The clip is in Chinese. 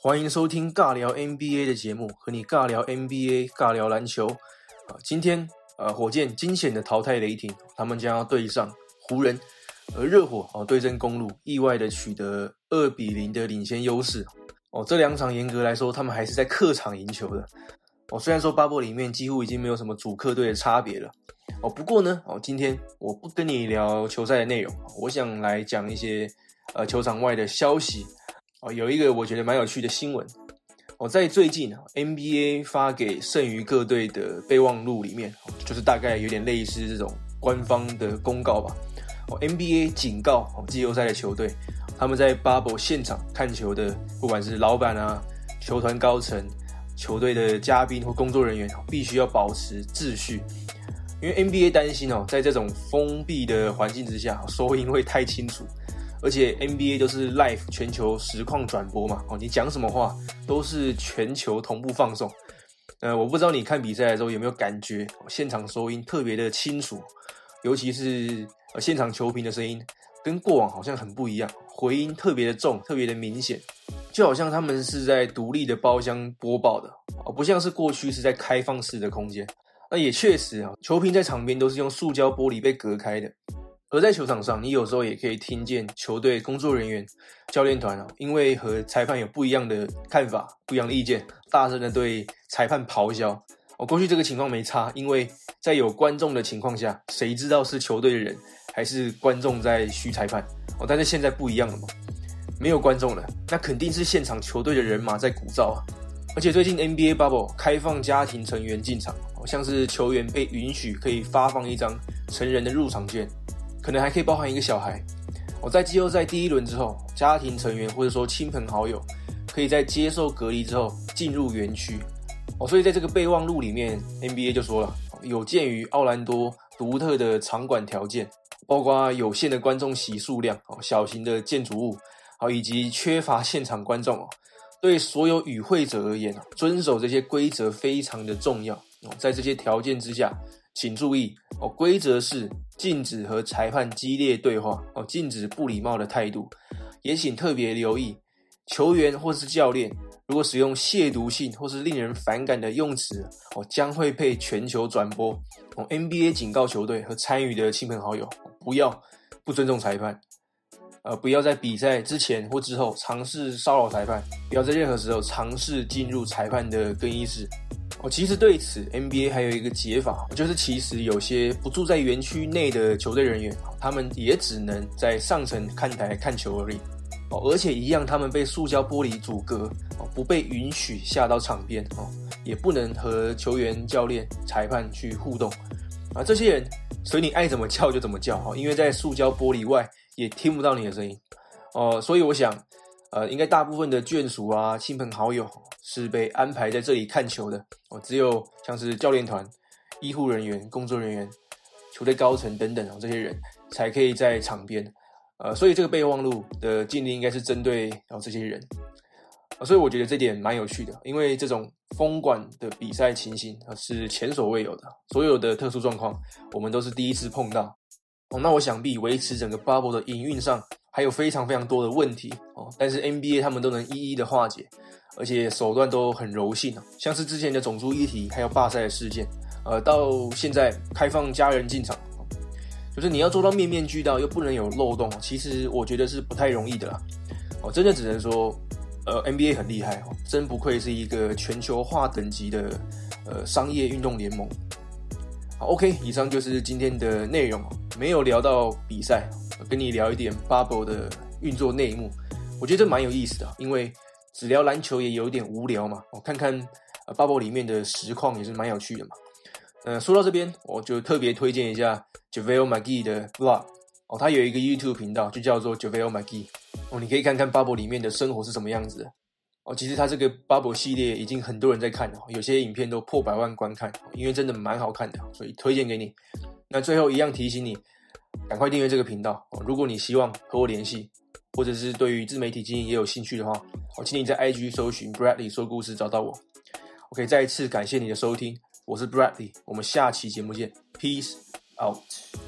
欢迎收听尬聊 NBA 的节目，和你尬聊 NBA，尬聊篮球。啊，今天呃，火箭惊险的淘汰雷霆，他们将要对上湖人，而热火哦对阵公路，意外的取得二比零的领先优势。哦，这两场严格来说，他们还是在客场赢球的。哦，虽然说巴博里面几乎已经没有什么主客队的差别了。哦，不过呢，哦，今天我不跟你聊球赛的内容，我想来讲一些呃球场外的消息。哦，有一个我觉得蛮有趣的新闻。哦，在最近啊，NBA 发给剩余各队的备忘录里面，就是大概有点类似这种官方的公告吧。哦，NBA 警告哦季后赛的球队，他们在 Bubble 现场看球的，不管是老板啊、球团高层、球队的嘉宾或工作人员，必须要保持秩序，因为 NBA 担心哦，在这种封闭的环境之下，收音会太清楚。而且 NBA 都是 live 全球实况转播嘛，哦，你讲什么话都是全球同步放送。呃，我不知道你看比赛的时候有没有感觉，现场收音特别的清楚，尤其是呃现场球评的声音，跟过往好像很不一样，回音特别的重，特别的明显，就好像他们是在独立的包厢播报的，哦，不像是过去是在开放式的空间。那也确实啊，球评在场边都是用塑胶玻璃被隔开的。而在球场上，你有时候也可以听见球队工作人员、教练团啊，因为和裁判有不一样的看法、不一样的意见，大声的对裁判咆哮。哦，过去这个情况没差，因为在有观众的情况下，谁知道是球队的人还是观众在嘘裁判？哦，但是现在不一样了嘛，没有观众了，那肯定是现场球队的人马在鼓噪啊。而且最近 NBA Bubble 开放家庭成员进场，好像是球员被允许可以发放一张成人的入场券。可能还可以包含一个小孩。我在季后赛第一轮之后，家庭成员或者说亲朋好友，可以在接受隔离之后进入园区。哦，所以在这个备忘录里面，NBA 就说了，有鉴于奥兰多独特的场馆条件，包括有限的观众席数量，哦，小型的建筑物，好，以及缺乏现场观众哦，对所有与会者而言，遵守这些规则非常的重要。哦，在这些条件之下。请注意哦，规则是禁止和裁判激烈对话哦，禁止不礼貌的态度。也请特别留意，球员或是教练如果使用亵渎性或是令人反感的用词哦，将会被全球转播哦。NBA 警告球队和参与的亲朋好友，不要不尊重裁判，呃，不要在比赛之前或之后尝试骚扰裁判，不要在任何时候尝试进入裁判的更衣室。哦，其实对此 NBA 还有一个解法，就是其实有些不住在园区内的球队人员，他们也只能在上层看台看球而已。哦，而且一样，他们被塑胶玻璃阻隔，哦，不被允许下到场边，哦，也不能和球员、教练、裁判去互动。啊，这些人随你爱怎么叫就怎么叫，哈，因为在塑胶玻璃外也听不到你的声音。哦，所以我想，呃，应该大部分的眷属啊、亲朋好友。是被安排在这里看球的哦，只有像是教练团、医护人员、工作人员、球队高层等等哦，这些人才可以在场边。呃，所以这个备忘录的禁令应该是针对哦这些人。所以我觉得这点蛮有趣的，因为这种封管的比赛情形啊是前所未有的，所有的特殊状况我们都是第一次碰到。哦，那我想必维持整个 bubble 的营运上还有非常非常多的问题哦，但是 NBA 他们都能一一的化解。而且手段都很柔性啊，像是之前的种族议题，还有罢赛的事件，呃，到现在开放家人进场，就是你要做到面面俱到，又不能有漏洞，其实我觉得是不太容易的啦。哦，真的只能说，呃，NBA 很厉害哦，真不愧是一个全球化等级的呃商业运动联盟。好，OK，以上就是今天的内容，没有聊到比赛，跟你聊一点 Bubble 的运作内幕，我觉得这蛮有意思的，因为。只聊篮球也有点无聊嘛，我看看 bubble 里面的实况也是蛮有趣的嘛。呃，说到这边，我就特别推荐一下 Javale McGee 的 vlog 哦，他有一个 YouTube 频道，就叫做 Javale McGee 哦，你可以看看 bubble 里面的生活是什么样子的哦。其实他这个 bubble 系列已经很多人在看了，有些影片都破百万观看，因为真的蛮好看的，所以推荐给你。那最后一样提醒你，赶快订阅这个频道。如果你希望和我联系。或者是对于自媒体经营也有兴趣的话，我请你在 IG 搜寻 Bradley 说故事找到我。OK，再一次感谢你的收听，我是 Bradley，我们下期节目见，Peace out。